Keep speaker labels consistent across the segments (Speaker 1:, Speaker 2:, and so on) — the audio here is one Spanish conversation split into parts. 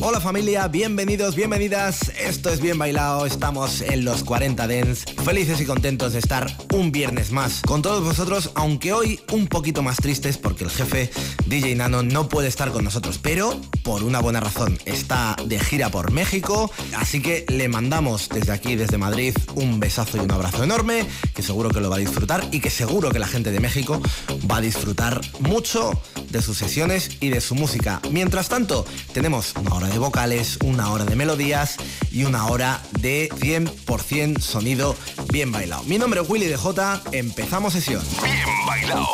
Speaker 1: Hola familia, bienvenidos, bienvenidas. Esto es Bien Bailado, estamos en los 40 Dents. Felices y contentos de estar un viernes más con todos vosotros, aunque hoy un poquito más tristes porque el jefe DJ Nano no puede estar con nosotros, pero por una buena razón. Está de gira por México, así que le mandamos desde aquí, desde Madrid, un besazo y un abrazo enorme, que seguro que lo va a disfrutar y que seguro que la gente de México va a disfrutar mucho de sus sesiones y de su música. Mientras tanto, tenemos una hora de vocales, una hora de melodías y una hora de 100% sonido bien bailado. Mi nombre es Willy DJ, empezamos sesión.
Speaker 2: Bien bailado.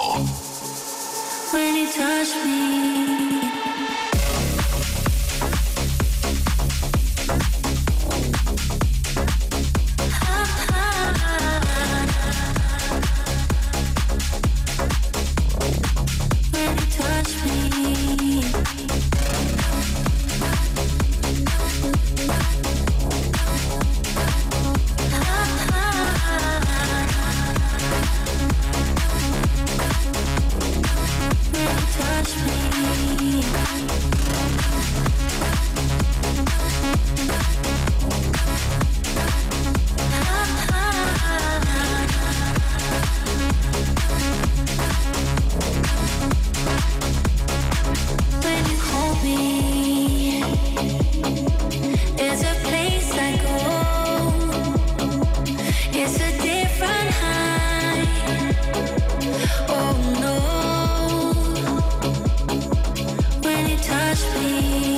Speaker 2: touch me.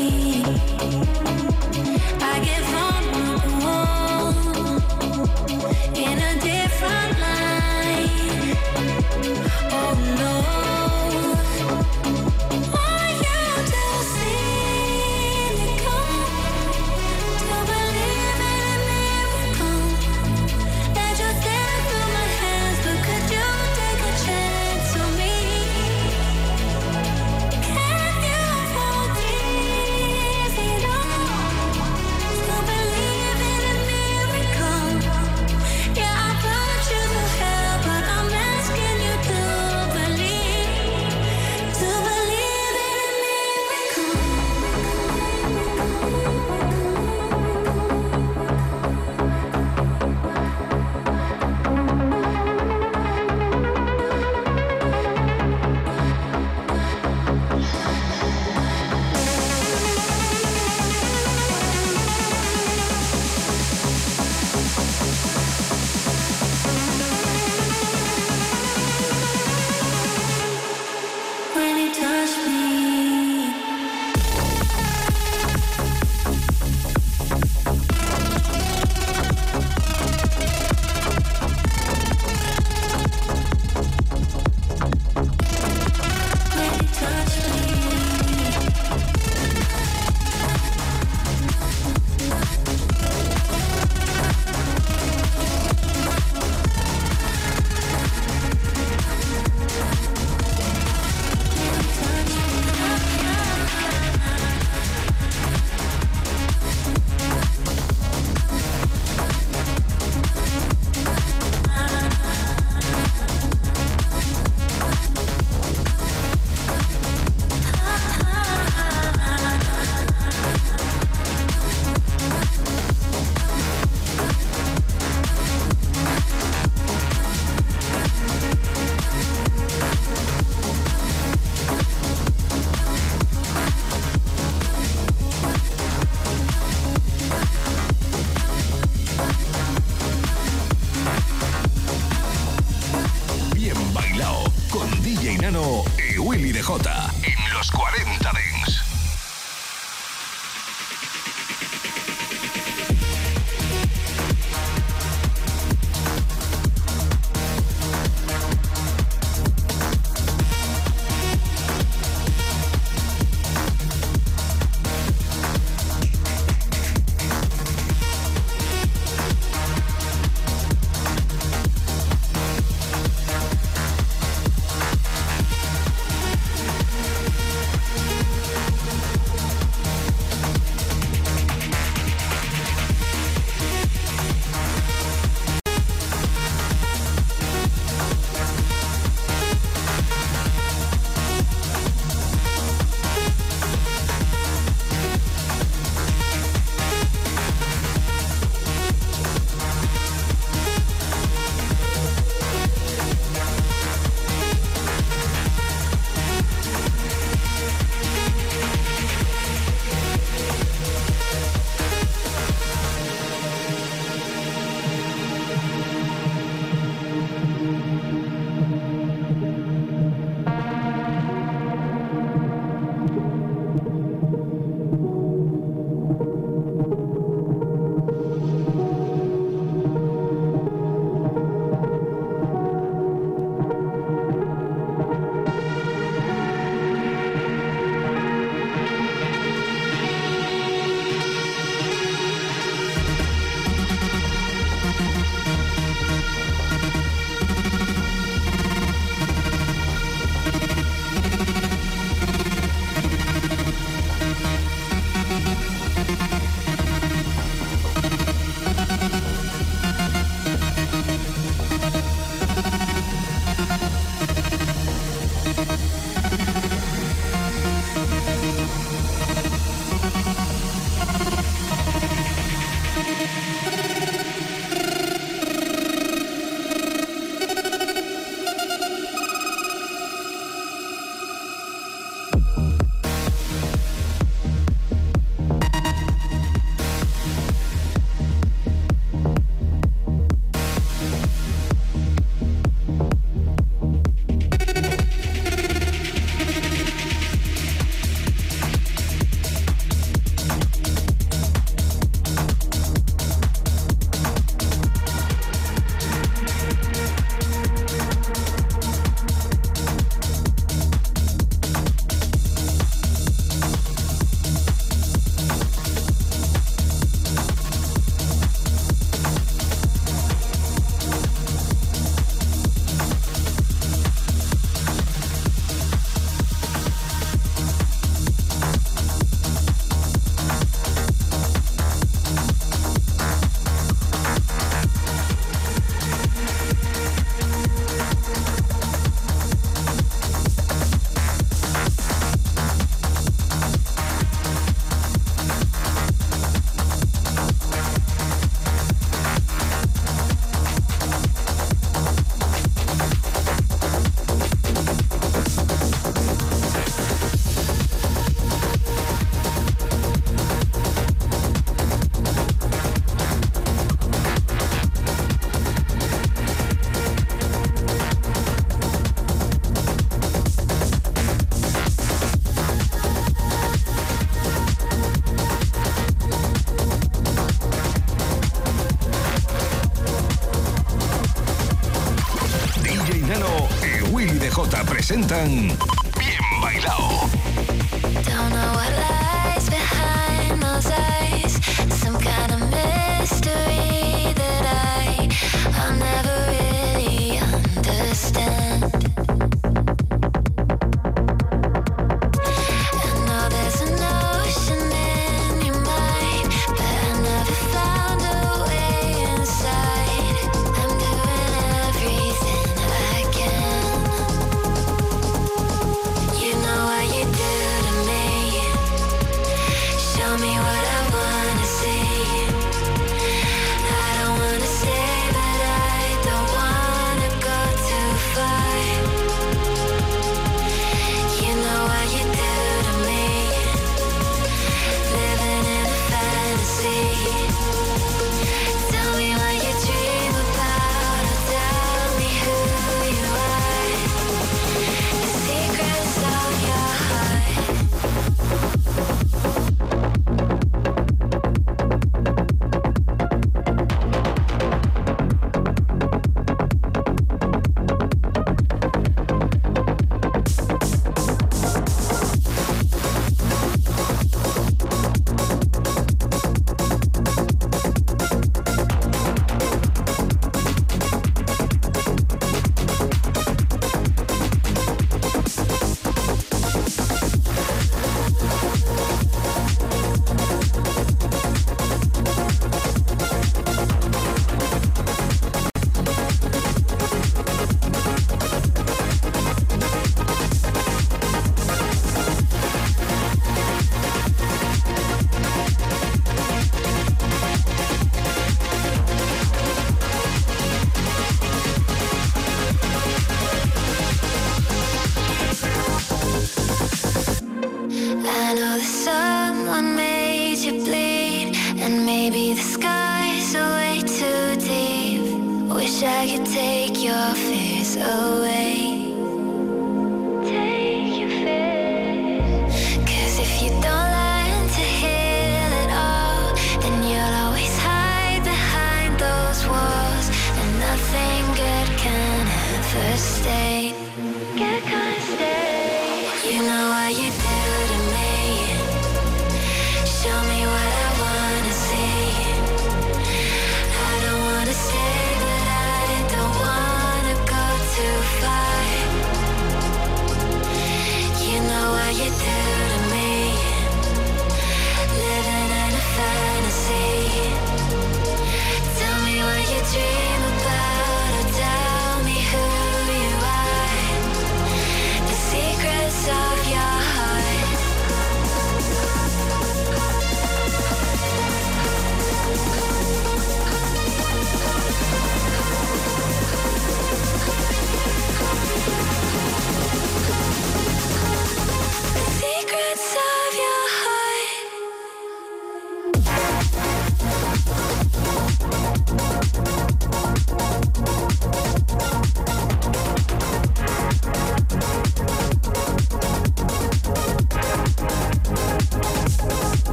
Speaker 2: Kang.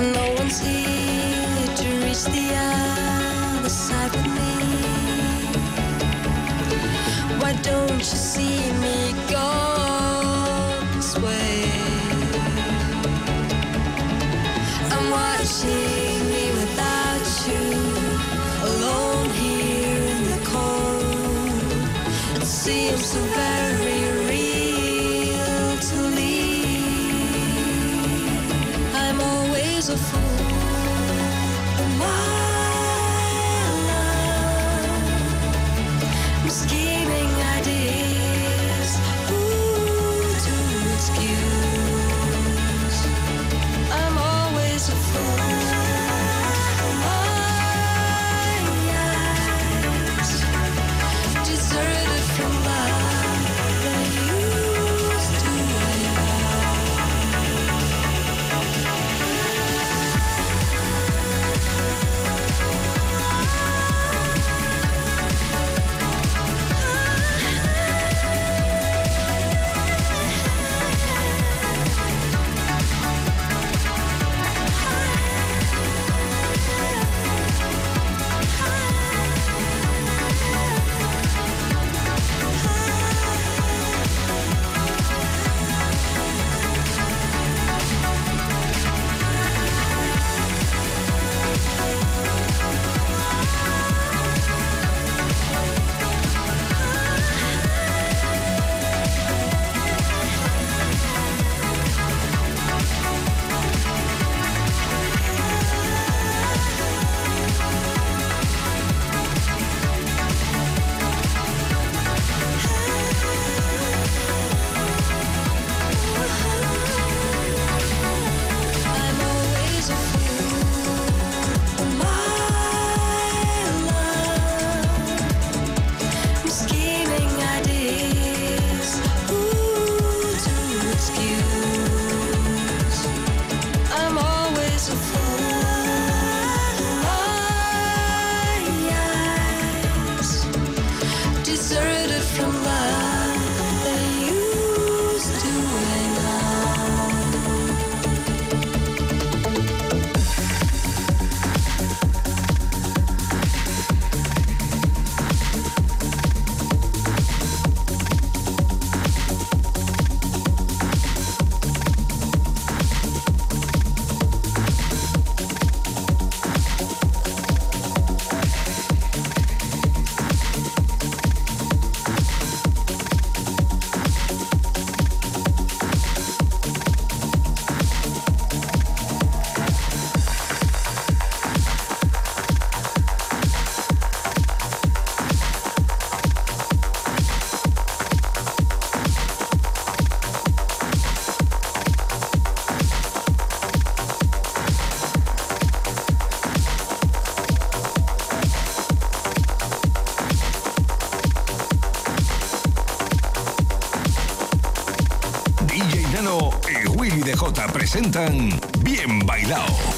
Speaker 2: And no one's here to reach the other side with me. Why don't you see me
Speaker 3: go? Presentan Bien Bailado.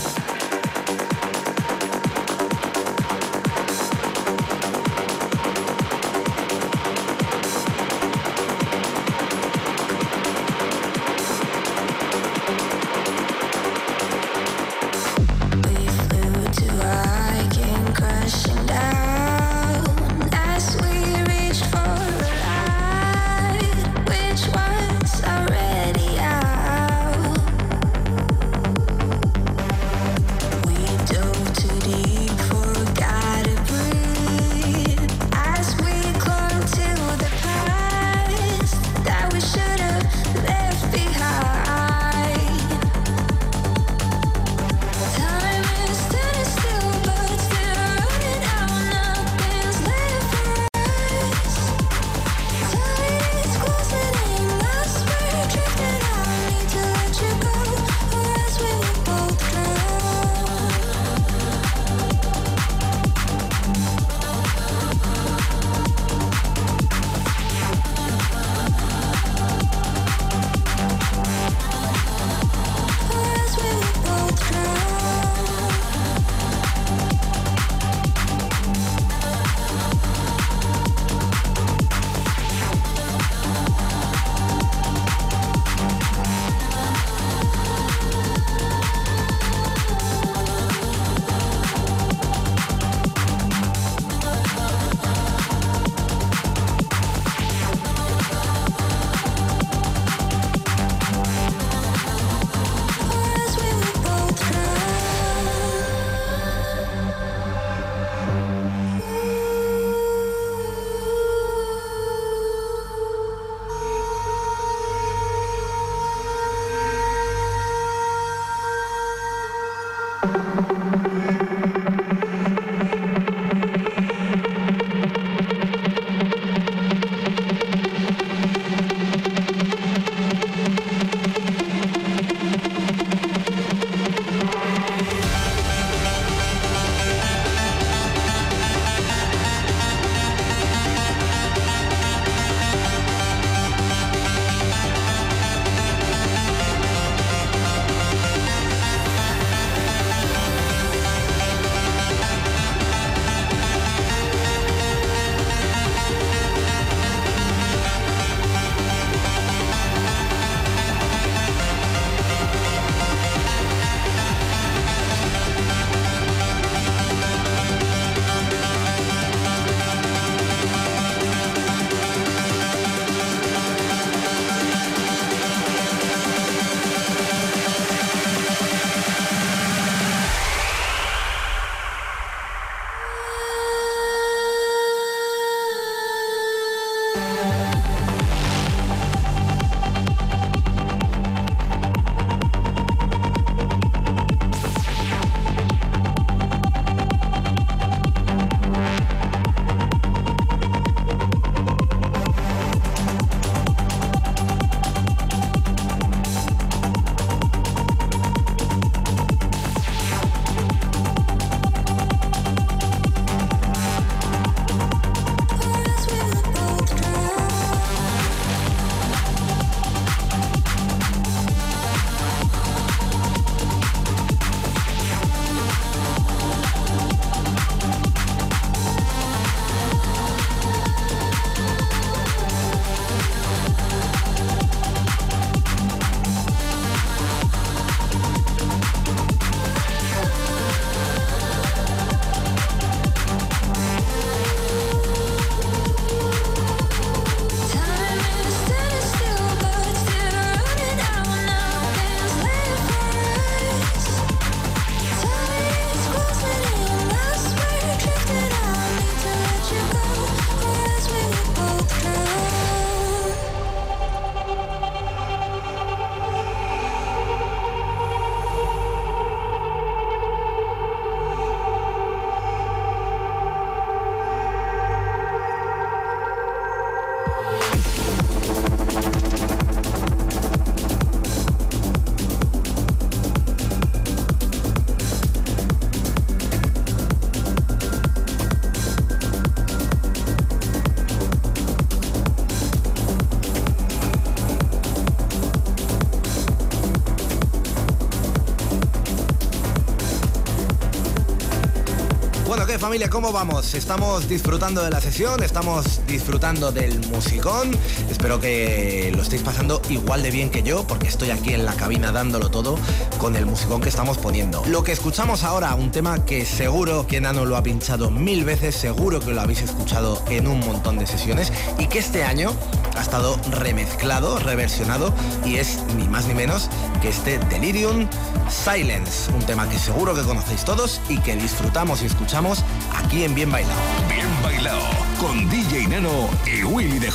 Speaker 1: Familia? ¿Cómo vamos? ¿Estamos disfrutando de la sesión? ¿Estamos disfrutando del musicón? Espero que lo estéis pasando igual de bien que yo, porque estoy aquí en la cabina dándolo todo con el musicón que estamos poniendo. Lo que escuchamos ahora, un tema que seguro que Nano lo ha pinchado mil veces, seguro que lo habéis escuchado en un montón de sesiones y que este año ha estado remezclado, reversionado y es ni más ni menos que este Delirium Silence, un tema que seguro que conocéis todos y que disfrutamos y escuchamos aquí en Bien Bailado.
Speaker 3: Bien Bailado con DJ Nano y Willy DJ.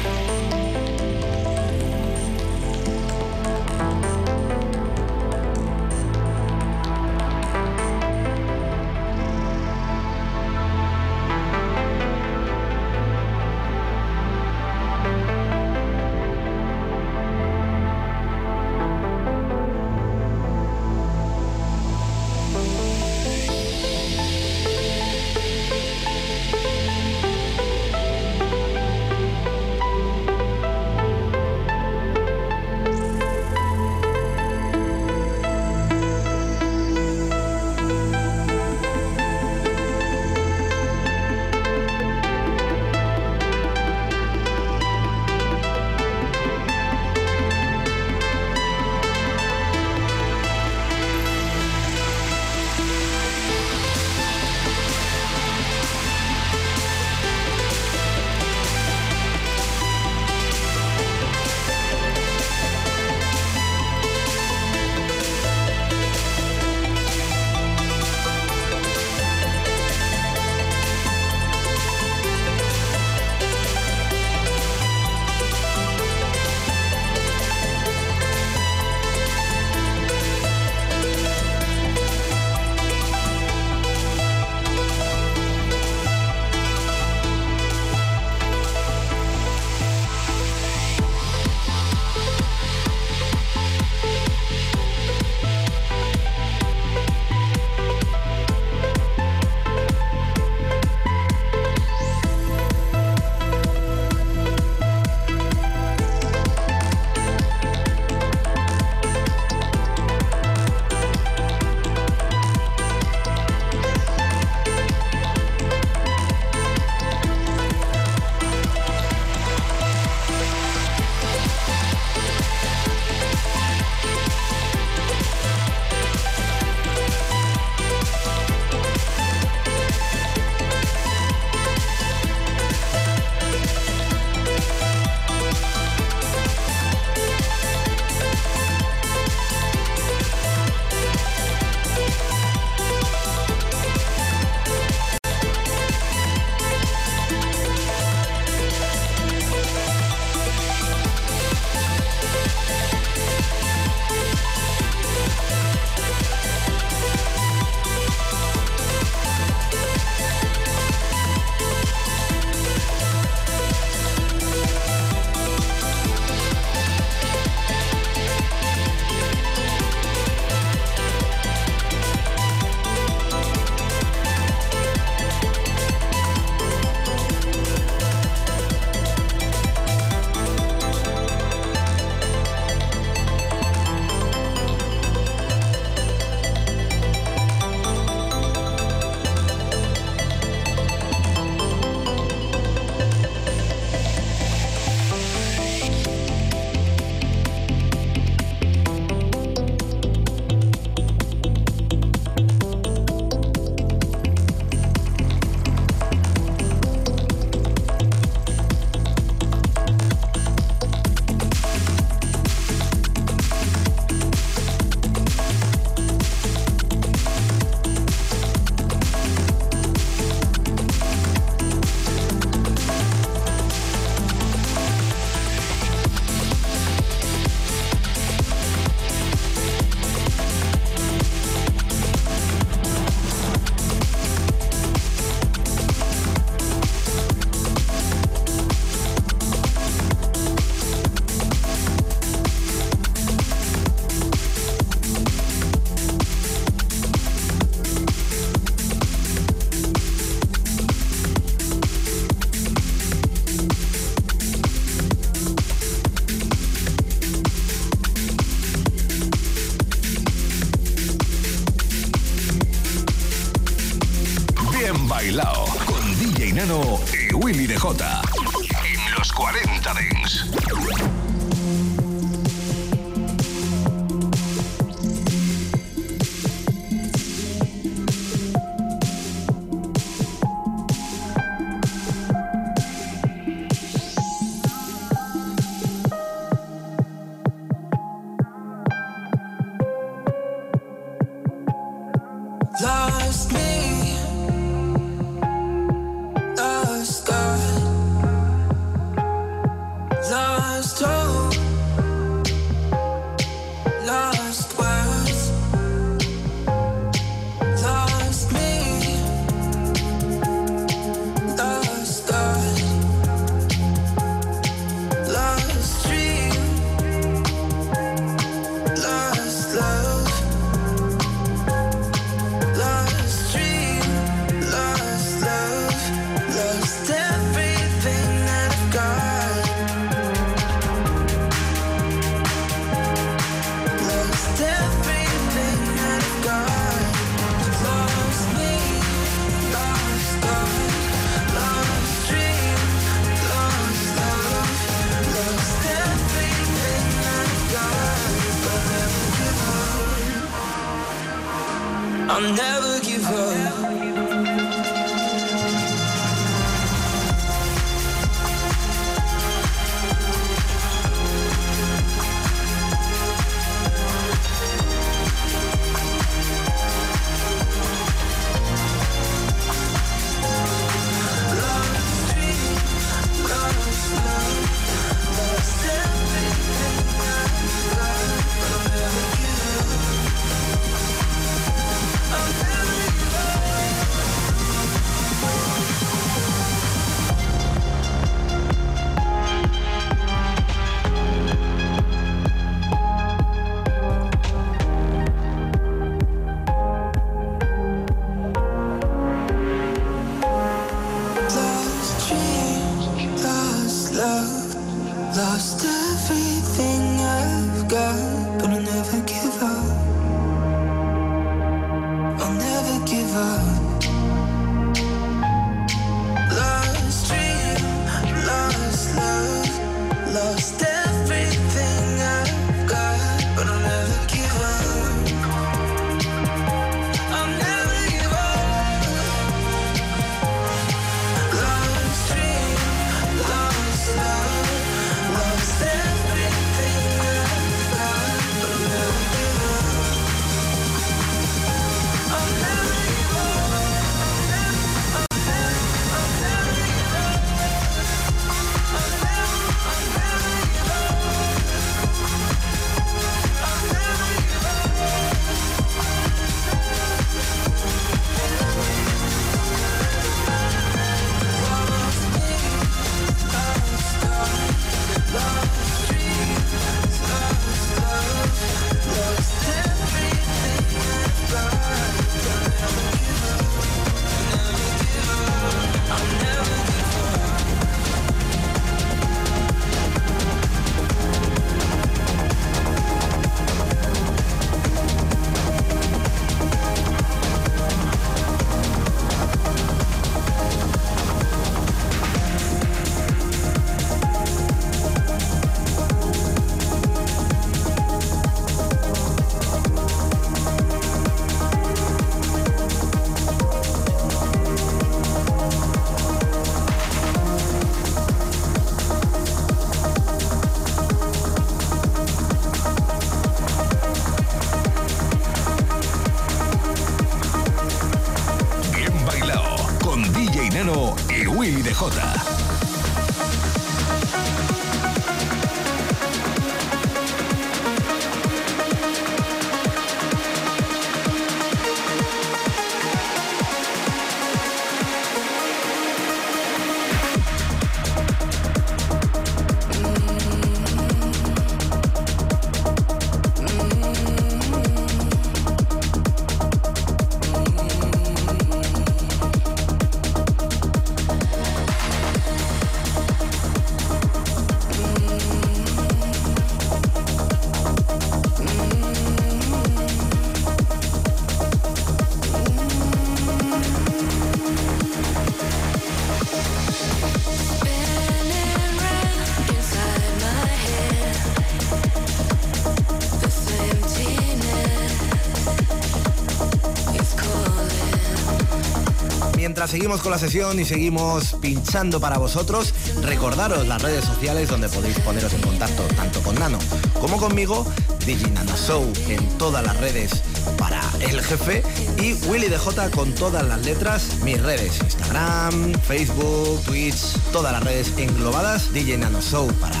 Speaker 3: Seguimos con la sesión y seguimos pinchando para vosotros, recordaros las redes sociales donde podéis poneros en contacto tanto con Nano como conmigo, DJ Nano Show en todas las redes para el jefe y Willy DJ con todas las letras, mis redes, Instagram, Facebook, Twitch, todas las redes englobadas, DJ Nano Show para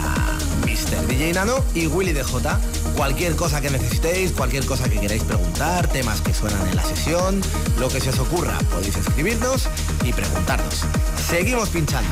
Speaker 3: Mr. DJ Nano y Willy DJ. Cualquier cosa que necesitéis, cualquier cosa que queráis preguntar, temas que suenan en la sesión, lo que se os ocurra, podéis escribirnos y preguntarnos. Seguimos pinchando.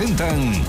Speaker 4: Presentan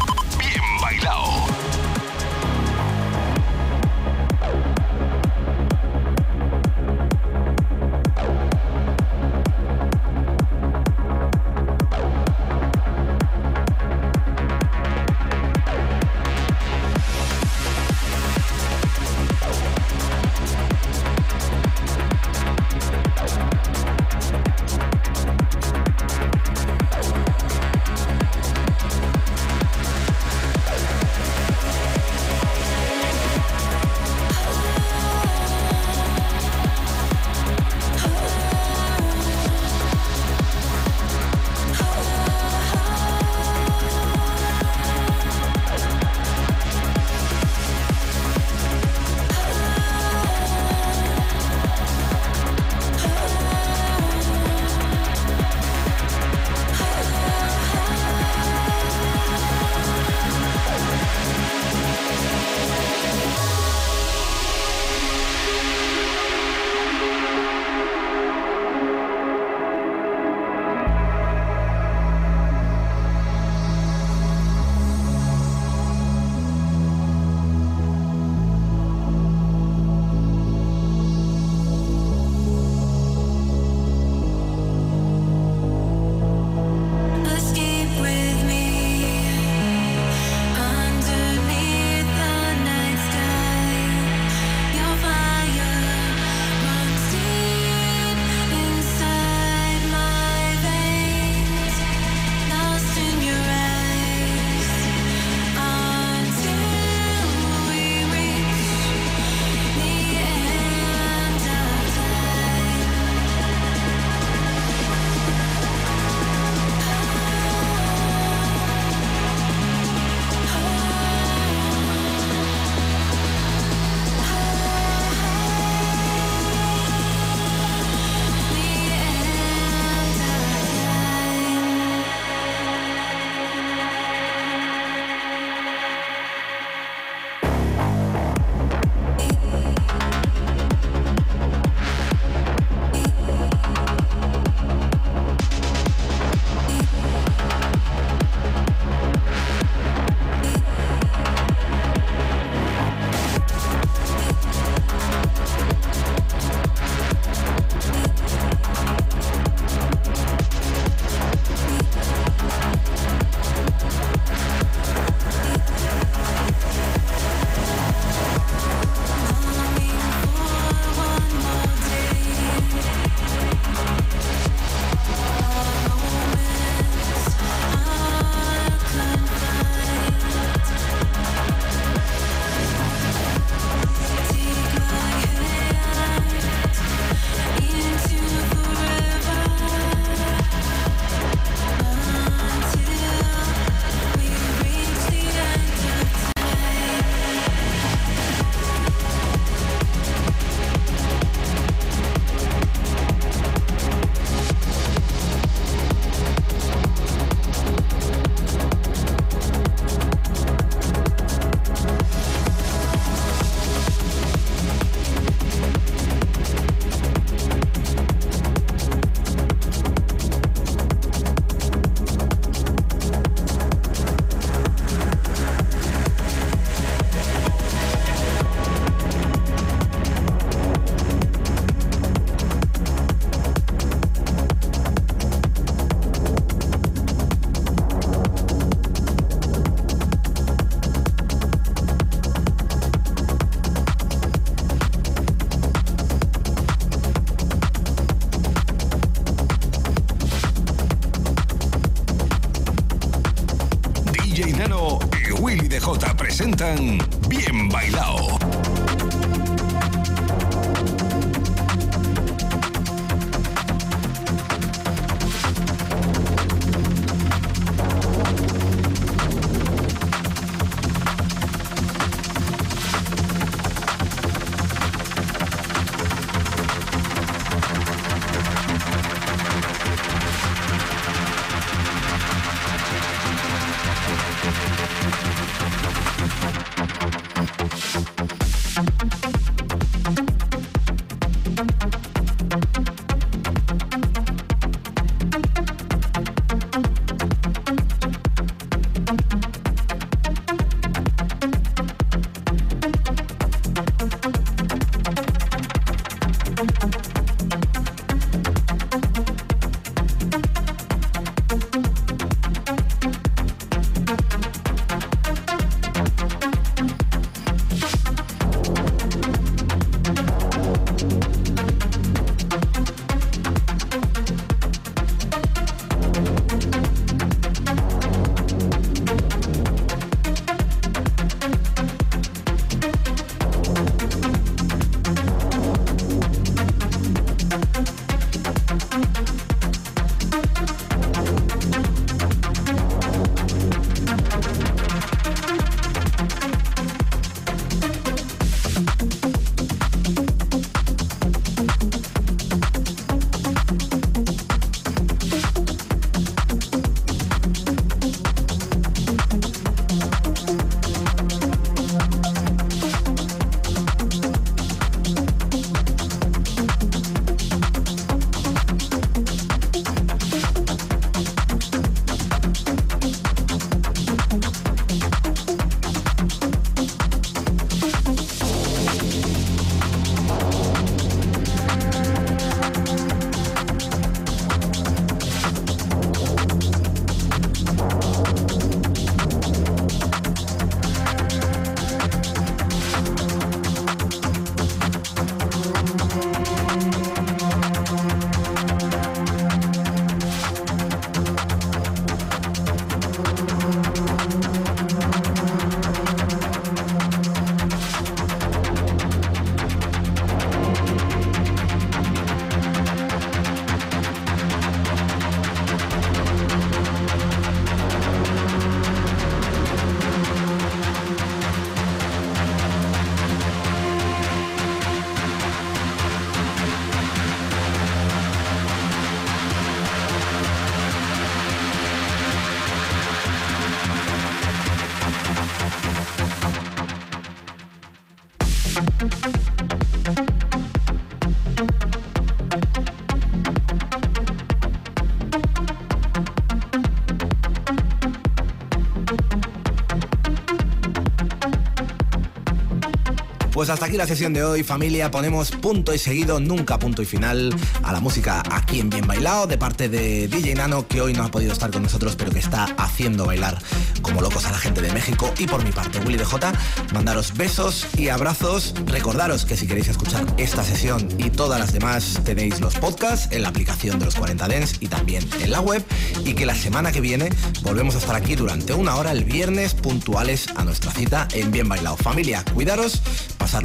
Speaker 1: hasta aquí la sesión de hoy, familia. Ponemos punto y seguido, nunca punto y final a la música aquí en Bien Bailado, de parte de DJ Nano, que hoy no ha podido estar con nosotros, pero que está haciendo bailar como locos a la gente de México. Y por mi parte, Willy DJ, mandaros besos y abrazos. Recordaros que si queréis escuchar esta sesión y todas las demás, tenéis los podcasts en la aplicación de los 40 Dens y también en la web. Y que la semana que viene volvemos a estar aquí durante una hora el viernes puntuales a nuestra cita en Bien Bailado. Familia, cuidaros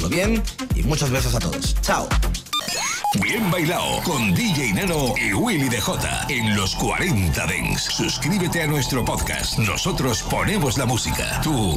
Speaker 1: bien y muchos besos a todos. Chao.
Speaker 4: Bien bailado con DJ Nano y Willy DJ en los 40 Dents. Suscríbete a nuestro podcast. Nosotros ponemos la música. Tú